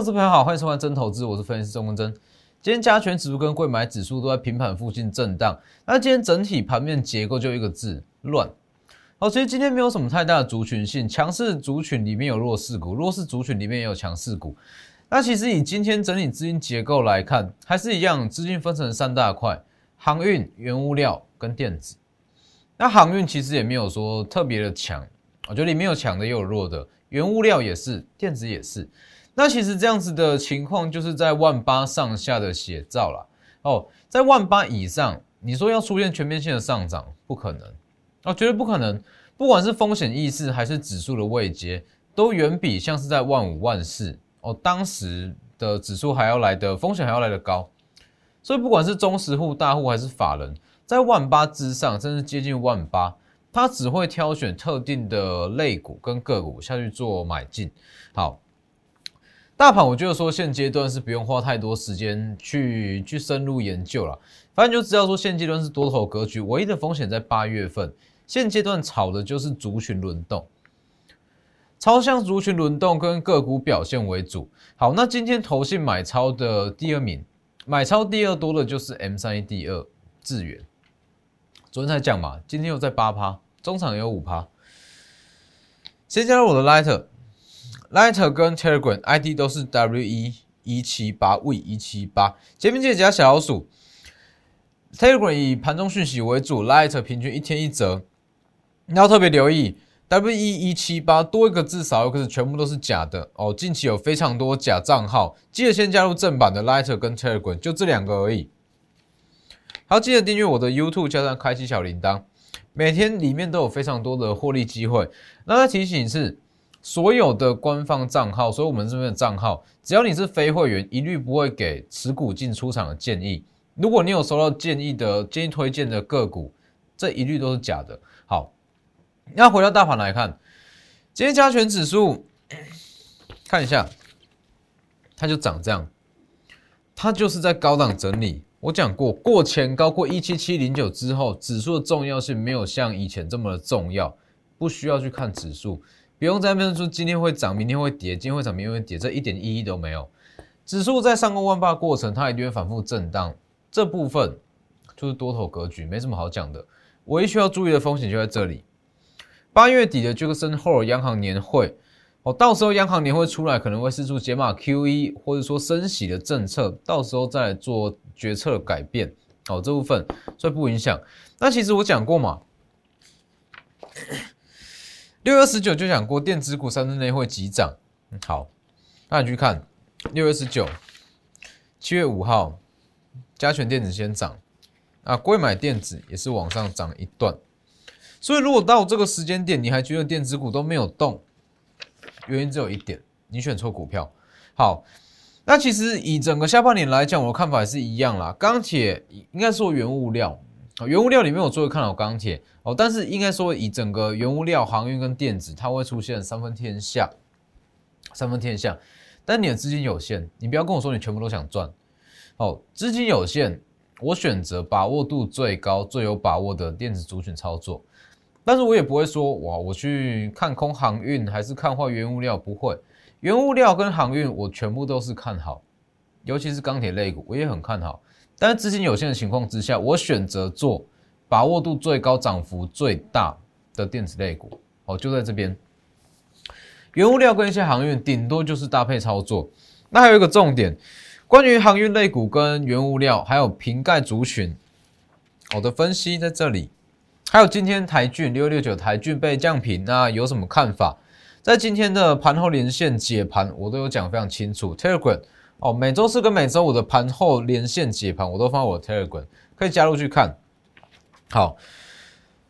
各位朋友好，欢迎收看真投资，我是分析师钟文真。今天加权指数跟贵买指数都在平盘附近震荡，那今天整体盘面结构就一个字乱。好，其实今天没有什么太大的族群性，强势族群里面有弱势股，弱势族群里面也有强势股。那其实以今天整理资金结构来看，还是一样，资金分成三大块：航运、原物料跟电子。那航运其实也没有说特别的强，我觉得里面有强的也有弱的，原物料也是，电子也是。那其实这样子的情况，就是在万八上下的写照了哦，在万八以上，你说要出现全面性的上涨，不可能哦，绝对不可能。不管是风险意识还是指数的位阶，都远比像是在万五万四哦，当时的指数还要来的风险还要来的高。所以不管是中实户、大户还是法人，在万八之上，甚至接近万八，他只会挑选特定的类股跟个股下去做买进。好。大盘，我觉得说现阶段是不用花太多时间去去深入研究了，反正就知道说现阶段是多头格局，唯一的风险在八月份。现阶段炒的就是族群轮动，超向族群轮动跟个股表现为主。好，那今天投信买超的第二名，买超第二多的就是 M 三一第二智源，昨天才讲嘛，今天又在八趴，中场也有五趴。先加入我的 Lighter。Lighter 跟 Telegram ID 都是 W E 一七八 V 一七八，前面记得加小老鼠。Telegram 以盘中讯息为主，Lighter 平均一天一折。你要特别留意 W E 一七八多一个字少一个字，全部都是假的哦。近期有非常多假账号，记得先加入正版的 Lighter 跟 Telegram，就这两个而已。好，记得订阅我的 YouTube，加上开启小铃铛，每天里面都有非常多的获利机会。那再提醒是。所有的官方账号，所以我们这边的账号，只要你是非会员，一律不会给持股进出场的建议。如果你有收到建议的建议推荐的个股，这一律都是假的。好，那回到大盘来看，今天加权指数 看一下，它就长这样，它就是在高档整理。我讲过，过前高过一七七零九之后，指数的重要性没有像以前这么的重要，不需要去看指数。不用在那边说今天会涨，明天会跌，今天会涨，明天会跌，这一点意义都没有。指数在上攻万八过程，它一定会反复震荡，这部分就是多头格局，没什么好讲的。唯一需要注意的风险就在这里。八月底的这个升后央行年会，哦，到时候央行年会出来，可能会试出解码 QE 或者说升息的政策，到时候再做决策改变。哦，这部分所以不影响。那其实我讲过嘛。六月十九就讲过，电子股三日内会急涨。好，那你去看六月十九、七月五号，加权电子先涨，啊，贵买电子也是往上涨一段。所以如果到这个时间点，你还觉得电子股都没有动，原因只有一点，你选错股票。好，那其实以整个下半年来讲，我的看法也是一样啦。钢铁应该说原物料。原物料里面我最看好钢铁哦，但是应该说以整个原物料、航运跟电子，它会出现三分天下，三分天下。但你的资金有限，你不要跟我说你全部都想赚哦。资金有限，我选择把握度最高、最有把握的电子族群操作。但是我也不会说哇，我去看空航运还是看坏原物料，不会。原物料跟航运我全部都是看好，尤其是钢铁类股，我也很看好。但是资金有限的情况之下，我选择做把握度最高、涨幅最大的电子类股。哦，就在这边，原物料跟一些航运，顶多就是搭配操作。那还有一个重点，关于航运类股跟原物料，还有瓶盖族群，我的分析在这里。还有今天台骏六六九台骏被降频，那有什么看法？在今天的盘后连线解盘，我都有讲非常清楚。Telegram。哦，每周四跟每周五的盘后连线解盘，我都放我 Telegram，可以加入去看。好，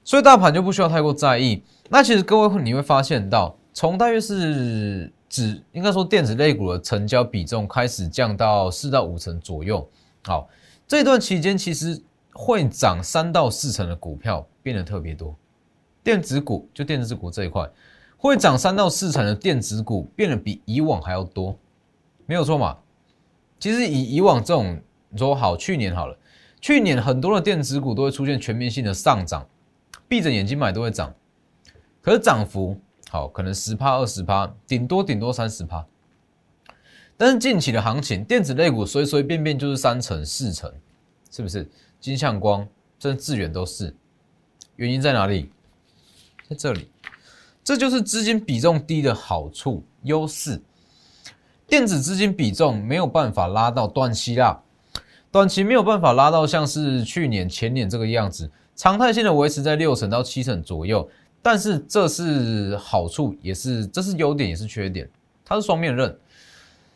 所以大盘就不需要太过在意。那其实各位你会发现到，从大约是指应该说电子类股的成交比重开始降到四到五成左右。好，这段期间其实会涨三到四成的股票变得特别多。电子股就电子股这一块会涨三到四成的电子股变得比以往还要多，没有错嘛？其实以以往这种你说好，去年好了，去年很多的电子股都会出现全面性的上涨，闭着眼睛买都会涨，可是涨幅好可能十趴二十趴，顶多顶多三十趴。但是近期的行情，电子类股随随便便就是三成四成，是不是？金相光、甚至智远都是，原因在哪里？在这里，这就是资金比重低的好处优势。电子资金比重没有办法拉到短期啦，短期没有办法拉到像是去年、前年这个样子，常态性的维持在六成到七成左右。但是这是好处，也是这是优点，也是缺点，它是双面刃。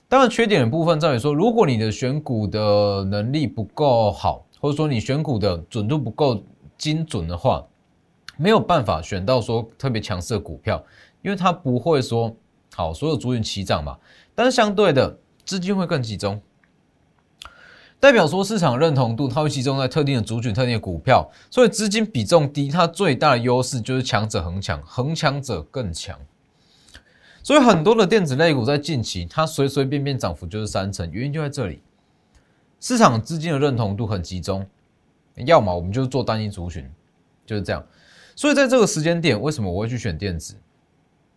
当然，缺点的部分在于说，如果你的选股的能力不够好，或者说你选股的准度不够精准的话，没有办法选到说特别强势的股票，因为它不会说好所有族群齐涨嘛。但是相对的，资金会更集中，代表说市场认同度它会集中在特定的族群、特定的股票，所以资金比重低，它最大的优势就是强者恒强，恒强者更强。所以很多的电子类股在近期，它随随便便涨幅就是三成，原因就在这里，市场资金的认同度很集中，要么我们就是做单一族群，就是这样。所以在这个时间点，为什么我会去选电子？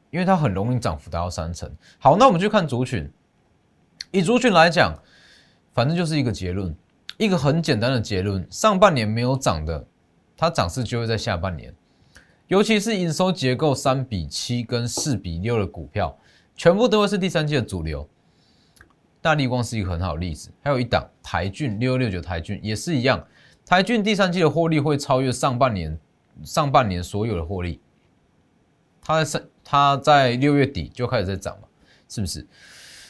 因为它很容易涨幅达到三成。好，那我们去看族群，以族群来讲，反正就是一个结论，一个很简单的结论：上半年没有涨的，它涨势就会在下半年。尤其是营收结构三比七跟四比六的股票，全部都会是第三季的主流。大立光是一个很好的例子，还有一档台骏六六九台骏也是一样，台骏第三季的获利会超越上半年上半年所有的获利。它在三它在六月底就开始在涨嘛，是不是？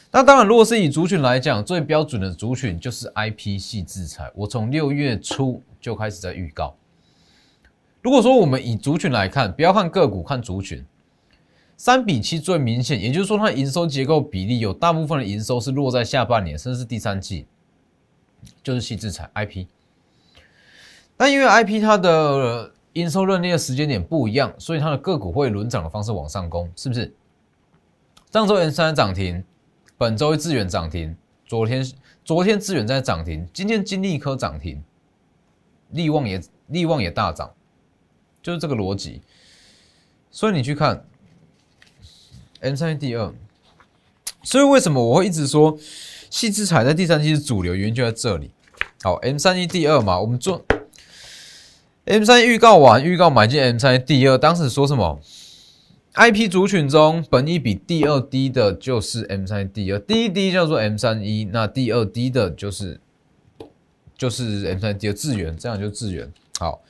那当然，如果是以族群来讲，最标准的族群就是 IP 系制裁。我从六月初就开始在预告。如果说我们以族群来看，不要看个股，看族群，三比七最明显，也就是说它的营收结构比例有大部分的营收是落在下半年，甚至是第三季，就是细制裁 IP。但因为 IP 它的营收认列的时间点不一样，所以它的个股会轮涨的方式往上攻，是不是？上周 N 三涨停，本周一资源涨停，昨天昨天资源在涨停，今天金利科涨停，利旺也利旺也大涨。就是这个逻辑，所以你去看 M 三第二，所以为什么我会一直说细资产在第三期是主流？原因就在这里。好，M 三一第二嘛，我们做 M 三预告完，预告买进 M 三第二，当时说什么？IP 族群中，本一比第二低的就是 M 三第二，第一低叫做 M 三一，那第二低的就是就是 M 三第二智源，这样就智源。好，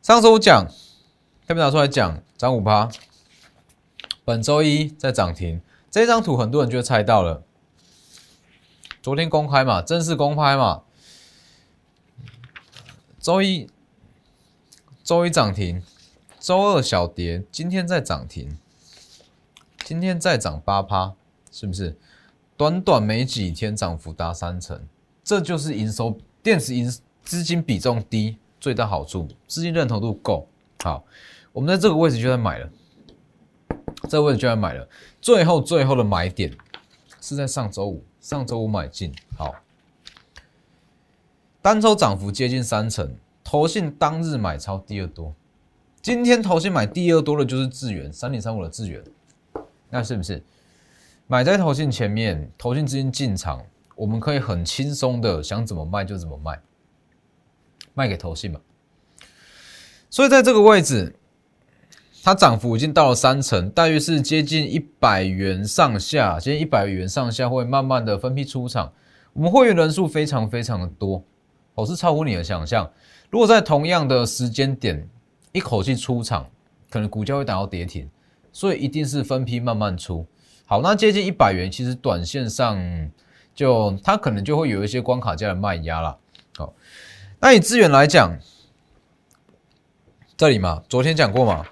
上周讲。下面拿出来讲，涨五趴。本周一在涨停，这张图很多人就猜到了。昨天公开嘛，正式公开嘛。周一，周一涨停，周二小跌，今天再涨停，今天再涨八趴，是不是？短短没几天涨幅达三成，这就是营收电子营资金比重低最大好处，资金认同度够好。我们在这个位置就在买了，这个位置就在买了。最后最后的买点是在上周五，上周五买进。好，单周涨幅接近三成，投信当日买超第二多。今天投信买第二多的就是智源三点三五的智源，那是不是买在投信前面？投信资金进场，我们可以很轻松的想怎么卖就怎么卖，卖给投信嘛。所以在这个位置。它涨幅已经到了三成，大约是接近一百元上下。接近一百元上下会慢慢的分批出场。我们会员人数非常非常的多，哦，是超乎你的想象。如果在同样的时间点一口气出场，可能股价会达到跌停，所以一定是分批慢慢出。好，那接近一百元，其实短线上就它可能就会有一些关卡价的卖压了。好，那以资源来讲，这里嘛，昨天讲过嘛。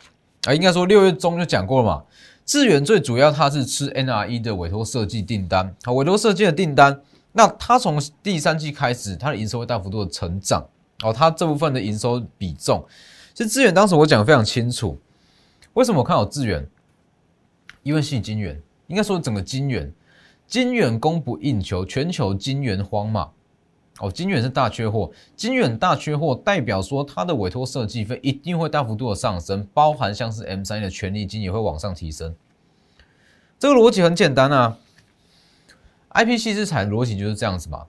啊，应该说六月中就讲过了嘛。智源最主要它是吃 NRE 的委托设计订单，好，委托设计的订单，那它从第三季开始，它的营收会大幅度的成长，哦，它这部分的营收比重，其实智源当时我讲的非常清楚，为什么我看好智源？因为是金源，应该说整个金源，金源供不应求，全球金源荒嘛。哦，金远是大缺货，金远大缺货代表说它的委托设计费一定会大幅度的上升，包含像是 M 三的权利金也会往上提升。这个逻辑很简单啊 IP 系资产逻辑就是这样子嘛，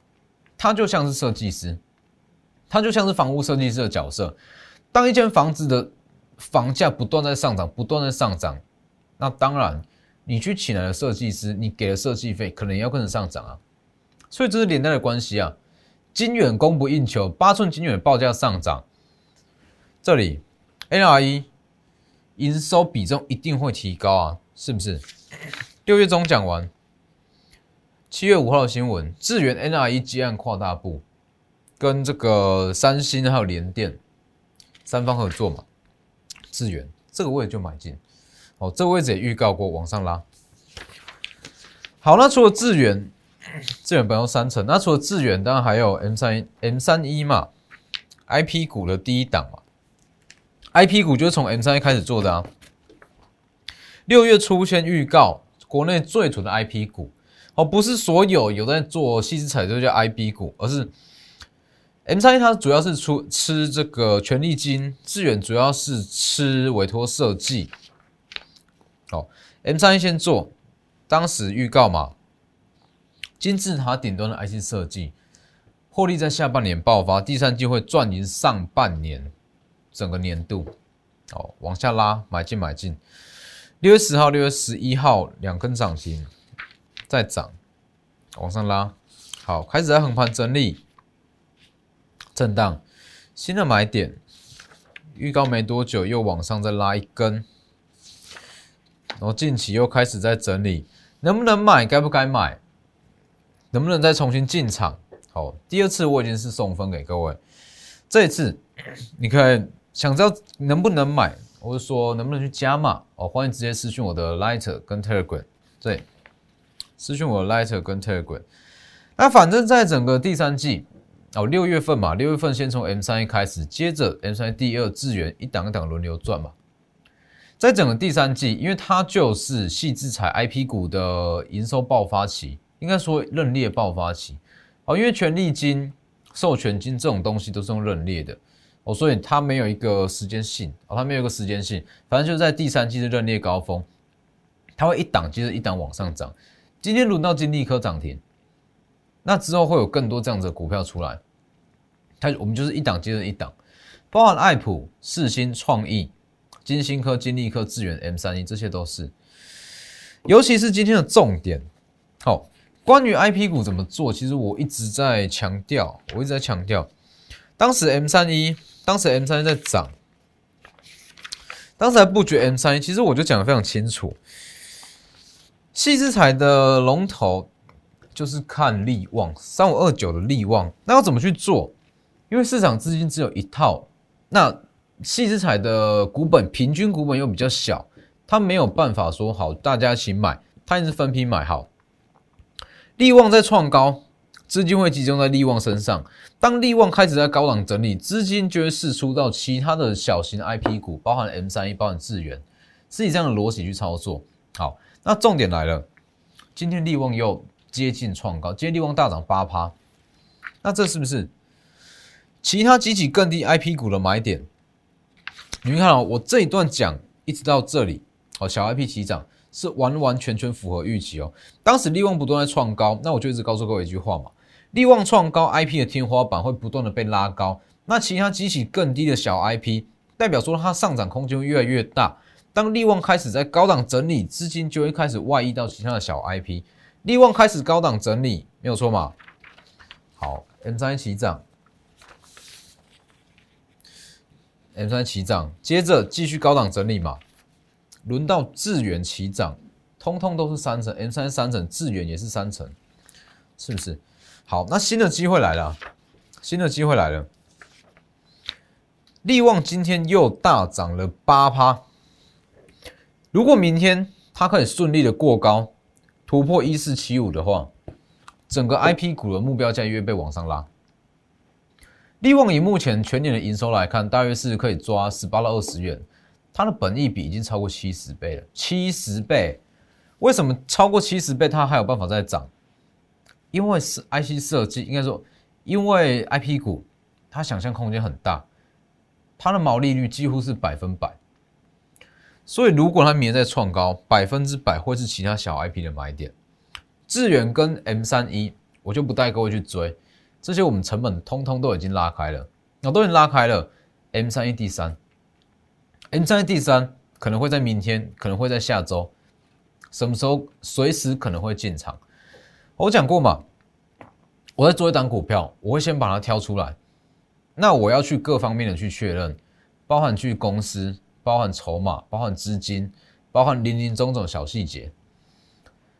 它就像是设计师，它就像是房屋设计师的角色。当一间房子的房价不断在上涨，不断在上涨，那当然你去请来的设计师，你给的设计费可能也要跟着上涨啊。所以这是连带的关系啊。金远供不应求，八寸金远报价上涨，这里 NRE 营收比重一定会提高啊，是不是？六月中讲完，七月五号的新闻，智源 NRE 基案扩大部跟这个三星还有联电三方合作嘛？智源这个位置就买进，哦，这个位置也预告过往上拉。好，那除了智源。智远本有三成，那除了智远，当然还有 M 三 M 三一嘛，IP 股的第一档嘛，IP 股就是从 M 三一开始做的啊。六月初先预告国内最纯的 IP 股，哦，不是所有有在做细资彩就叫 IP 股，而是 M 三一它主要是出吃这个权利金，致远主要是吃委托设计。哦，M 三一先做，当时预告嘛。金字塔顶端的 IC 设计获利在下半年爆发，第三季会赚赢上半年整个年度。哦，往下拉，买进买进。六月十号、六月十一号两根涨停，再涨，往上拉。好，开始在横盘整理，震荡，新的买点。预告没多久又往上再拉一根，然后近期又开始在整理，能不能买？该不该买？能不能再重新进场？好，第二次我已经是送分给各位，这一次你可以想知道能不能买，或者说能不能去加码哦，欢迎直接私讯我的 Lighter 跟 Telegram，对，私讯我的 Lighter 跟 Telegram。那反正在整个第三季哦，六月份嘛，六月份先从 M 三一开始，接着 M 三第二资源一档一档轮流转嘛，在整个第三季，因为它就是细制裁 IP 股的营收爆发期。应该说认列爆发期，哦，因为权利金、授权金这种东西都是用认列的，哦，所以它没有一个时间性，哦，它没有一个时间性，反正就是在第三季是认列高峰，它会一档接着一档往上涨。今天轮到金利科涨停，那之后会有更多这样子的股票出来，它我们就是一档接着一档，包含爱普、世新、创意、金星科、金利科、智源、M 三一，这些都是，尤其是今天的重点，好。关于 I P 股怎么做，其实我一直在强调，我一直在强调。当时 M 三一，当时 M 三一在涨，当时还布局 M 三一，其实我就讲的非常清楚。细资彩的龙头就是看利旺，三五二九的利旺，那要怎么去做？因为市场资金只有一套，那细资彩的股本平均股本又比较小，它没有办法说好大家一起买，它也是分批买好。利旺在创高，资金会集中在利旺身上。当利旺开始在高档整理，资金就会释出到其他的小型 IP 股，包含 M 三一，包含智源，是以这样的逻辑去操作。好，那重点来了，今天利旺又接近创高，今天利旺大涨八趴，那这是不是其他几起更低 IP 股的买点？你们看哦，我这一段讲一直到这里，好，小 IP 起涨。是完完全全符合预期哦。当时利旺不断在创高，那我就一直告诉各位一句话嘛：利旺创高，IP 的天花板会不断的被拉高。那其他几起更低的小 IP，代表说它上涨空间会越来越大。当利旺开始在高档整理，资金就会开始外溢到其他的小 IP。利旺开始高档整理，没有错嘛？好，M 三起涨，M 三起涨，接着继续高档整理嘛。轮到智远齐涨，通通都是三成，M 三三成，智远也是三成，是不是？好，那新的机会来了，新的机会来了。利旺今天又大涨了八趴，如果明天它可以顺利的过高，突破一四七五的话，整个 IP 股的目标价又被往上拉。利旺以目前全年的营收来看，大约是可以抓十八到二十元。它的本益比已经超过七十倍了，七十倍，为什么超过七十倍它还有办法再涨？因为是 IC 设计，应该说，因为 IP 股它想象空间很大，它的毛利率几乎是百分百，所以如果它明天再创高，百分之百会是其他小 IP 的买点。智远跟 M 三一，我就不带各位去追，这些我们成本通通都已经拉开了，那都已经拉开了。M 三一第三，M 三一第三可能会在明天，可能会在下周，什么时候随时可能会进场。我讲过嘛，我在做一档股票，我会先把它挑出来，那我要去各方面的去确认，包含去公司，包含筹码，包含资金，包含林林总总小细节。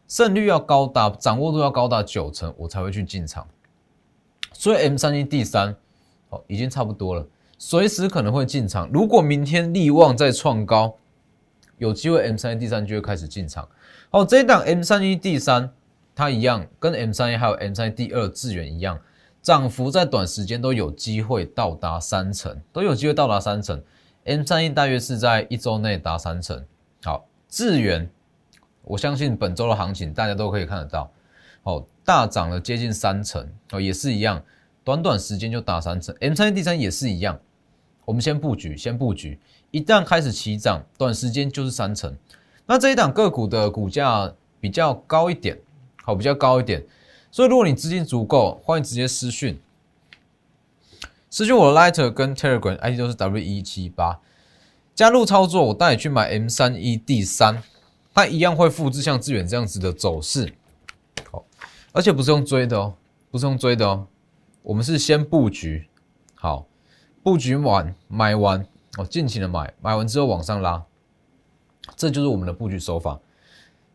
胜率要高达，掌握度要高达九成，我才会去进场。所以 M 三一 D 三，哦，已经差不多了，随时可能会进场。如果明天利旺再创高，有机会 M 三一 D 三就会开始进场。哦，这一档 M 三一 D 三，它一样，跟 M 三一还有 M 三一 D 二资源一样，涨幅在短时间都有机会到达三成，都有机会到达三成。M 三一大约是在一周内达三成。好，智源。我相信本周的行情大家都可以看得到，哦，大涨了接近三成哦，也是一样，短短时间就打三成。M 三一第三也是一样，我们先布局，先布局，一旦开始起涨，短时间就是三成。那这一档个股的股价比较高一点，好，比较高一点，所以如果你资金足够，欢迎直接私讯，失去我的 Lighter 跟 Telegram ID 都是 W 一七八，加入操作，我带你去买 M 三 E D 三。它一样会复制像致远这样子的走势，好，而且不是用追的哦，不是用追的哦，我们是先布局，好，布局完买完哦，尽情的买，买完之后往上拉，这就是我们的布局手法，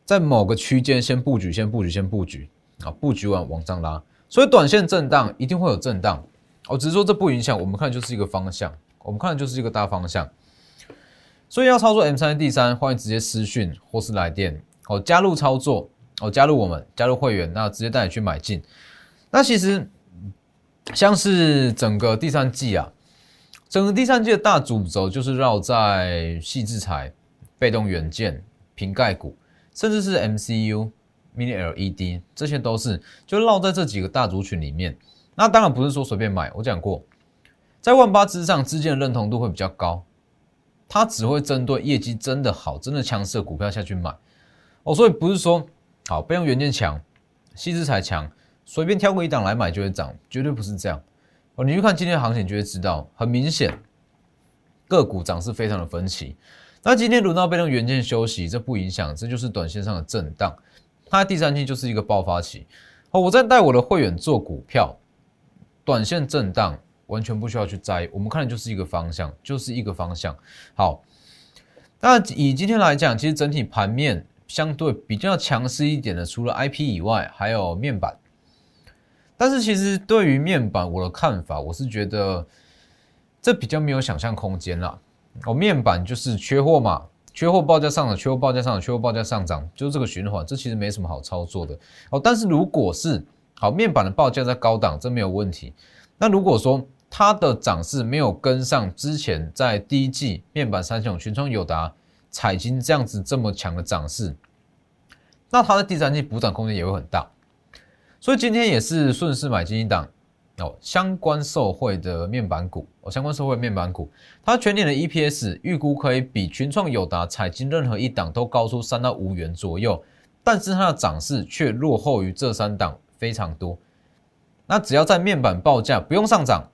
在某个区间先布局，先布局，先布局，啊，布局完往上拉，所以短线震荡一定会有震荡，哦，只是说这不影响，我们看就是一个方向，我们看就是一个大方向。所以要操作 M 三 D 三，欢迎直接私讯或是来电哦，加入操作哦，加入我们，加入会员，那直接带你去买进。那其实像是整个第三季啊，整个第三季的大主轴就是绕在细制材、被动元件、瓶盖股，甚至是 MCU、Mini LED，这些都是就绕在这几个大族群里面。那当然不是说随便买，我讲过，在万八之上，资金的认同度会比较高。它只会针对业绩真的好、真的强势的股票下去买哦，所以不是说好备用元件强、细资材强，随便挑个一档来买就会涨，绝对不是这样哦。你去看今天的行情就会知道，很明显个股涨势非常的分歧。那今天轮到被动元件休息，这不影响，这就是短线上的震荡。它第三期就是一个爆发期哦。我在带我的会员做股票，短线震荡。完全不需要去在意，我们看的就是一个方向，就是一个方向。好，那以今天来讲，其实整体盘面相对比较强势一点的，除了 IP 以外，还有面板。但是其实对于面板，我的看法，我是觉得这比较没有想象空间啦。哦，面板就是缺货嘛，缺货报价上涨，缺货报价上涨，缺货报价上涨，就这个循环，这其实没什么好操作的。哦，但是如果是好面板的报价在高档，这没有问题。那如果说它的涨势没有跟上之前在第一季面板三雄群创、友达、彩金这样子这么强的涨势，那它的第三季补涨空间也会很大。所以今天也是顺势买进一档哦，相关受惠的面板股哦，相关受惠面板股，它全年的 EPS 预估可以比群创、友达、彩金任何一档都高出三到五元左右，但是它的涨势却落后于这三档非常多。那只要在面板报价不用上涨。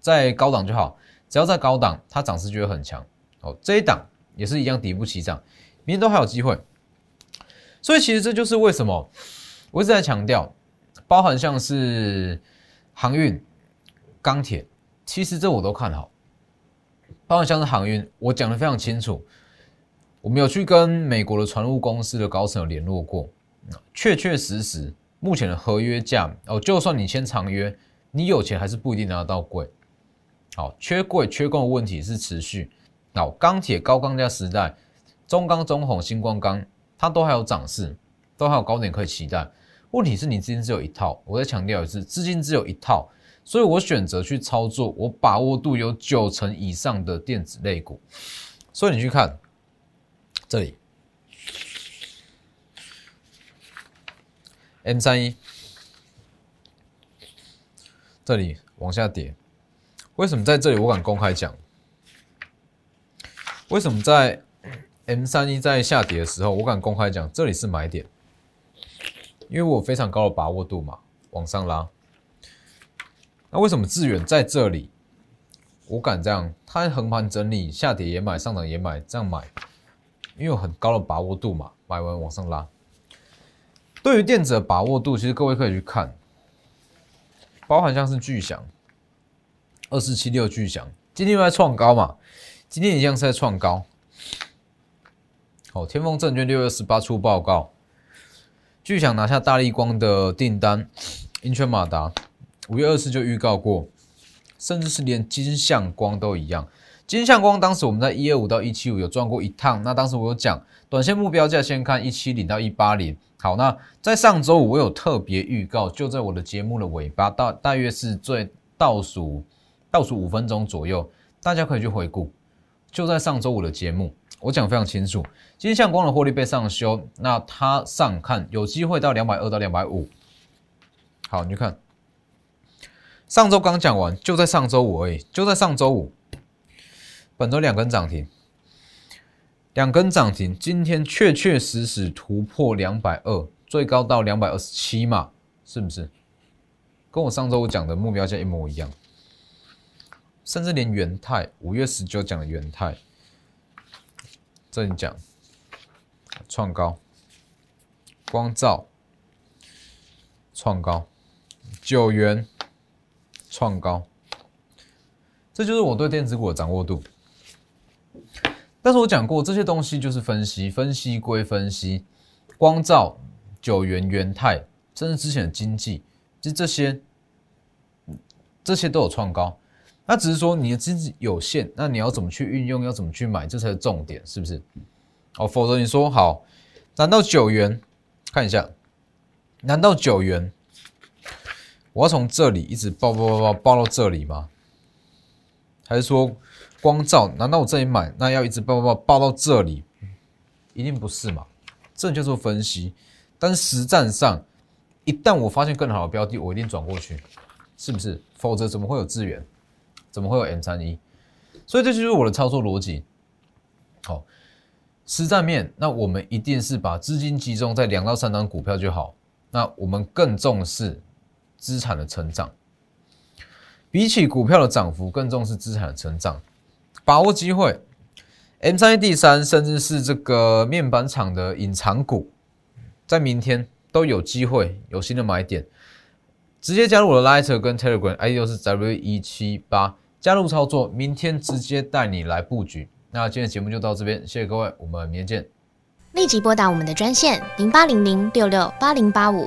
在高档就好，只要在高档，它涨势就会很强。哦，这一档也是一样，底部起涨，明天都还有机会。所以其实这就是为什么我一直在强调，包含像是航运、钢铁，其实这我都看好。包含像是航运，我讲的非常清楚，我们有去跟美国的船务公司的高层有联络过，确确实实目前的合约价哦，就算你签长约。你有钱还是不一定拿得到贵，好，缺贵缺供的问题是持续。好，钢铁高钢价时代，中钢、中红、星光钢，它都还有涨势，都还有高点可以期待。问题是你资金只有一套，我再强调一次，资金只有一套，所以我选择去操作，我把握度有九成以上的电子类股。所以你去看这里，M 三一。这里往下跌，为什么在这里我敢公开讲？为什么在 M 三一在下跌的时候，我敢公开讲这里是买点？因为我非常高的把握度嘛，往上拉。那为什么致远在这里？我敢这样，它横盘整理，下跌也买，上涨也买，这样买，因为有很高的把握度嘛，买完往上拉。对于电子的把握度，其实各位可以去看，包含像是巨响，二四七六巨响，今天又在创高嘛，今天一样是在创高。好，天风证券六月十八出报告，巨响拿下大力光的订单，英圈马达五月二四就预告过。甚至是连金相光都一样，金相光当时我们在一二五到一七五有赚过一趟，那当时我有讲短线目标价先看一七零到一八零。好，那在上周五我有特别预告，就在我的节目的尾巴，大大约是最倒数倒数五分钟左右，大家可以去回顾。就在上周五的节目，我讲非常清楚，金相光的获利被上修，那它上看有机会到两百二到两百五。好，你去看。上周刚讲完，就在上周五而已，就在上周五，本周两根涨停，两根涨停，今天确确实实突破两百二，最高到两百二十七嘛，是不是？跟我上周五讲的目标价一模一样，甚至连元泰五月十九讲的元泰，这里讲创高，光照创高，九元。创高，这就是我对电子股的掌握度。但是我讲过，这些东西就是分析，分析归分析。光照、九元、元泰，甚至之前的经济，就这些，这些都有创高。那只是说你的资金有限，那你要怎么去运用，要怎么去买，这才是重点，是不是？哦，否则你说好，难道九元？看一下，难道九元？我要从这里一直报报报报报到这里吗？还是说光照？难道我这里买，那要一直爆爆爆爆到这里？一定不是嘛？这叫做分析。但实战上，一旦我发现更好的标的，我一定转过去，是不是？否则怎么会有资源？怎么会有 M 三一？所以这就是我的操作逻辑。好，实战面，那我们一定是把资金集中在两到三张股票就好。那我们更重视。资产的成长，比起股票的涨幅，更重视资产的成长，把握机会。M 三 D 三，甚至是这个面板厂的隐藏股，在明天都有机会有新的买点。直接加入我的 Lighter 跟 Telegram，ID 是 W 一七八，加入操作，明天直接带你来布局。那今天节目就到这边，谢谢各位，我们明天见。立即拨打我们的专线零八零零六六八零八五。